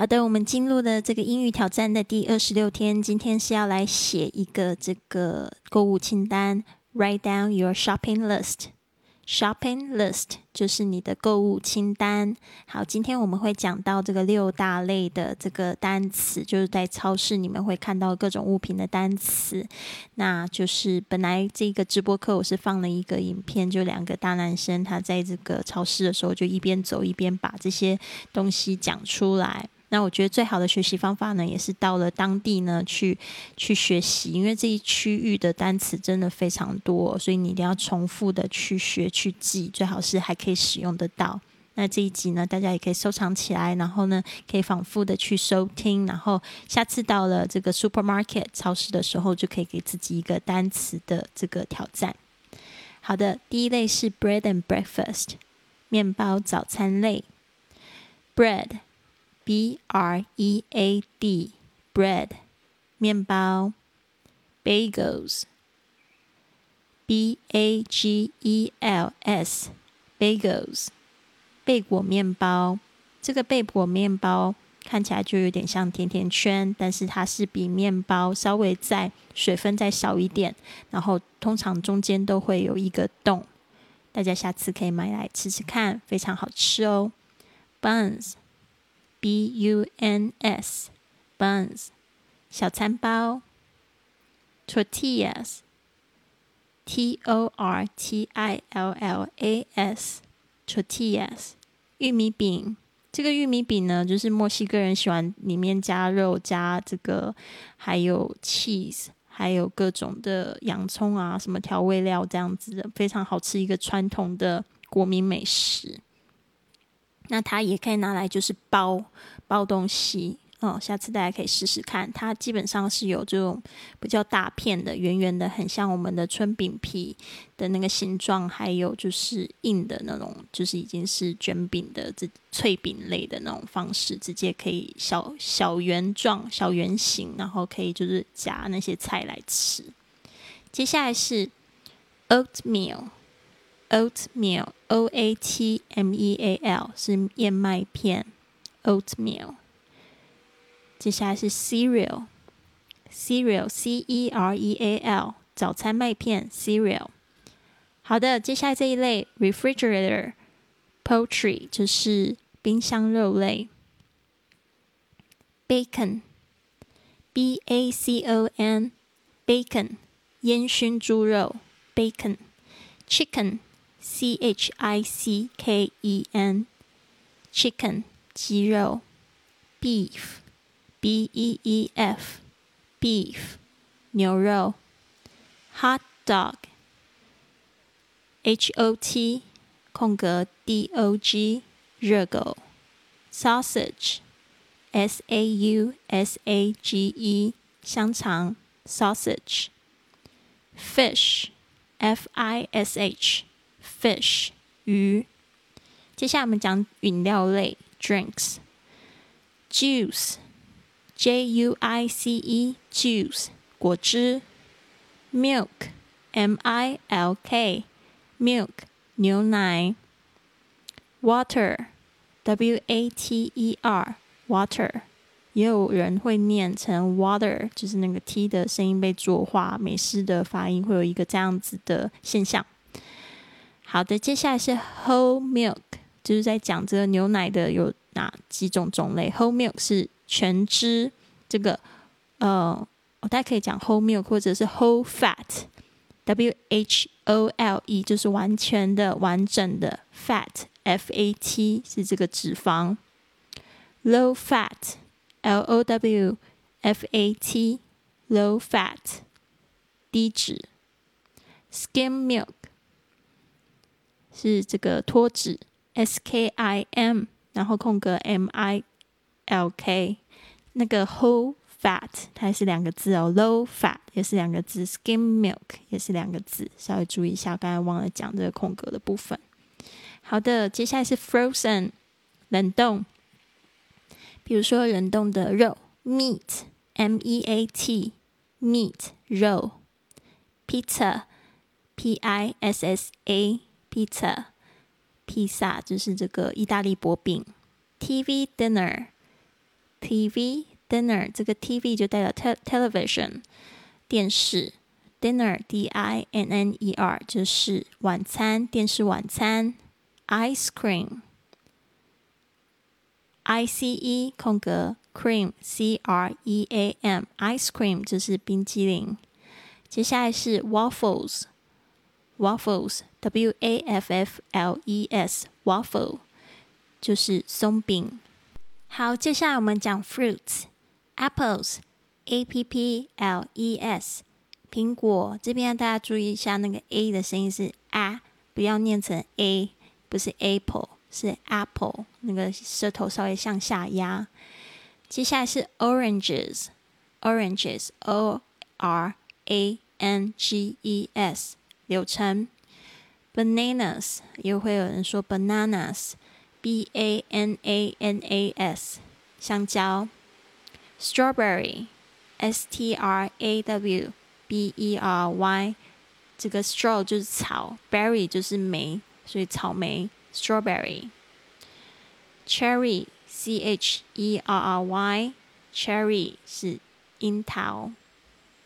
好的，我们进入了这个英语挑战的第二十六天。今天是要来写一个这个购物清单，Write down your shopping list。Shopping list 就是你的购物清单。好，今天我们会讲到这个六大类的这个单词，就是在超市你们会看到各种物品的单词。那就是本来这个直播课我是放了一个影片，就两个大男生他在这个超市的时候，就一边走一边把这些东西讲出来。那我觉得最好的学习方法呢，也是到了当地呢去去学习，因为这一区域的单词真的非常多，所以你一定要重复的去学去记，最好是还可以使用得到。那这一集呢，大家也可以收藏起来，然后呢可以反复的去收听，然后下次到了这个 supermarket 超市的时候，就可以给自己一个单词的这个挑战。好的，第一类是 bread and breakfast，面包早餐类，bread。B R E A D bread 面包，bagels B A G E L S bagels 贝果面包。这个贝果面包看起来就有点像甜甜圈，但是它是比面包稍微在水分再少一点，然后通常中间都会有一个洞。大家下次可以买来吃吃看，非常好吃哦。Buns B U N S buns 小餐包，tortillas T O R T I L L A S tortillas 玉米饼。这个玉米饼呢，就是墨西哥人喜欢里面加肉、加这个，还有 cheese，还有各种的洋葱啊，什么调味料这样子的，非常好吃，一个传统的国民美食。那它也可以拿来就是包包东西哦，下次大家可以试试看。它基本上是有这种比较大片的、圆圆的，很像我们的春饼皮的那个形状，还有就是硬的那种，就是已经是卷饼的这脆饼类的那种方式，直接可以小小圆状、小圆形，然后可以就是夹那些菜来吃。接下来是 oatmeal。Oatmeal, O A T M E A L 是燕麦片。Oatmeal，接下来是 cereal, cereal, C E R E A L 早餐麦片 cereal。好的，接下来这一类 refrigerator, poultry 就是冰箱肉类。Bacon, B A C O N, bacon 烟熏猪肉 bacon。Chicken C H I C K E N，chicken 鸡肉，beef B E E F beef 牛肉，hot dog H O T 空格 D O G 热狗，sausage S A U S A G E 香肠，sausage fish F I S H fish 鱼。接下来我们讲饮料类 drinks juice J U I C E juice 果汁 milk M I L K milk 牛奶 water W A T E R water 也有人会念成 water，就是那个 t 的声音被浊化，美式的发音会有一个这样子的现象。好的，接下来是 whole milk，就是在讲这个牛奶的有哪几种种类。whole milk 是全脂，这个呃，大家可以讲 whole milk 或者是 whole fat，W H O L E 就是完全的、完整的 fat，F A T 是这个脂肪，low fat。L O W F A T low fat 低脂，skim milk 是这个脱脂，S K I M 然后空格 M I L K 那个 whole fat 它也是两个字哦，low fat 也是两个字，skim milk 也是两个字，稍微注意一下，刚才忘了讲这个空格的部分。好的，接下来是 frozen 冷冻。比如说冷冻的肉，meat m e a t meat 肉，pizza p i s s a pizza 披萨就是这个意大利薄饼，TV dinner TV dinner 这个 TV 就代表 te television 电视，dinner D I N N E R 就是晚餐，电视晚餐。Ice cream I C E 空格 cream C R E A M ice cream 就是冰激凌。接下来是 waffles waffles W A F F L E S waffle 就是松饼。好，接下来我们讲 fruits apples A P P L E S 苹果。这边大家注意一下，那个 A 的声音是 a，不要念成 A，不是 apple，是 apple，那个舌头稍微向下压。接下来是 oranges oranges O R A N G E S 柳橙。bananas 又会有人说 bananas。B A N A N A S 香蕉，strawberry S T R A W B E R Y 这个 straw 就是草，berry 就是莓，所以草莓 strawberry。cherry C H E R R Y cherry 是樱桃。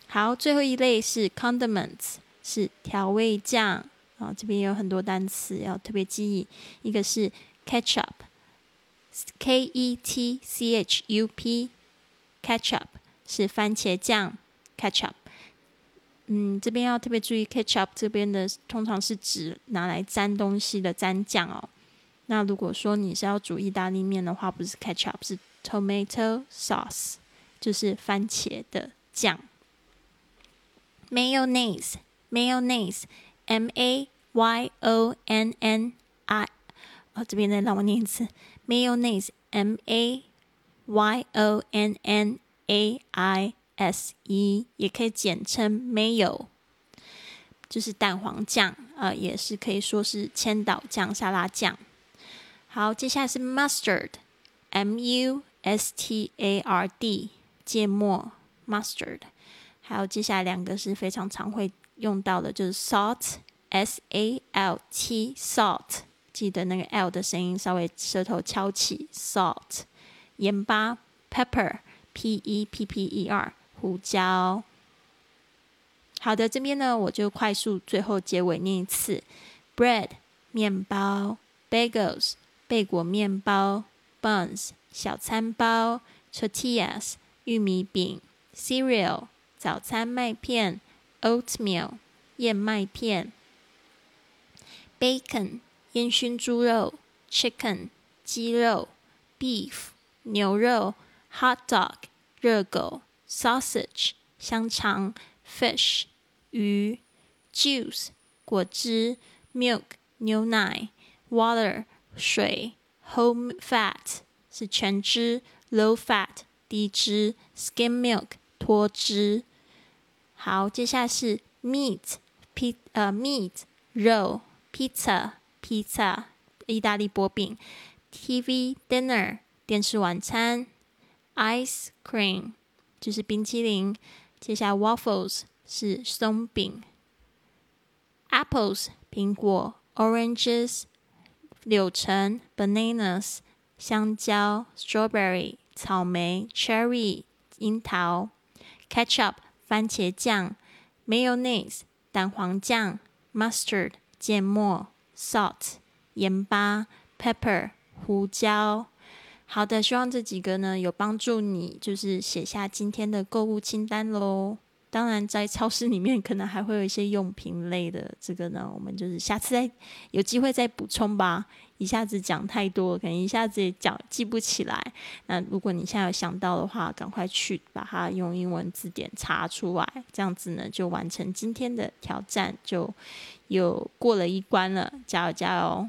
好，最后一类是 condiments 是调味酱啊，这边有很多单词要特别记忆，一个是 ketchup，K E T C H U P，ketchup 是番茄酱，ketchup。嗯，这边要特别注意，ketchup 这边的通常是指拿来沾东西的沾酱哦。那如果说你是要煮意大利面的话，不是 ketchup，是 tomato sauce，就是番茄的酱。mayonnaise mayonnaise，mayonnaise，M A Y O N N I。哦，这边再让我念一次，mayonnaise，m a y o n n a i s e，也可以简称 mayo，就是蛋黄酱，呃，也是可以说是千岛酱、沙拉酱。好，接下来是 mustard，m u s t a r d，芥末 mustard。还有接下来两个是非常常会用到的，就是 salt，s a l t，salt。记得那个 L 的声音，稍微舌头翘起。Salt，盐巴；Pepper，P E P P E R，胡椒。好的，这边呢，我就快速最后结尾念一次：Bread，面包；Bagels，贝果面包；Buns，小餐包；Tortillas，玉米饼；Cereal，早餐麦片 ；Oatmeal，燕麦片；Bacon。烟熏猪肉 （chicken）、鸡肉 （beef）、牛肉 （hot dog）、热狗 （sausage）、香肠 （fish）、鱼 （juice）、果汁 （milk）、牛奶 （water）、水 （whole fat） 是全脂 （low fat）、低脂 （skim milk）、脱脂。 好，接下来是 meat，披呃 meat 肉 pizza pizza、意大利薄饼；TV dinner 电视晚餐；ice cream 就是冰淇淋；接下来 waffles 是松饼；apples 苹果；oranges 柳橙；bananas 香蕉；strawberry 草莓；cherry 樱桃；ketchup 番茄酱；mayonnaise 蛋黄酱；mustard 芥末。salt 盐巴，pepper 胡椒。好的，希望这几个呢有帮助你，就是写下今天的购物清单喽。当然，在超市里面可能还会有一些用品类的，这个呢，我们就是下次再有机会再补充吧。一下子讲太多，可能一下子也讲记不起来。那如果你现在有想到的话，赶快去把它用英文字典查出来，这样子呢就完成今天的挑战，就有过了一关了。加油加油！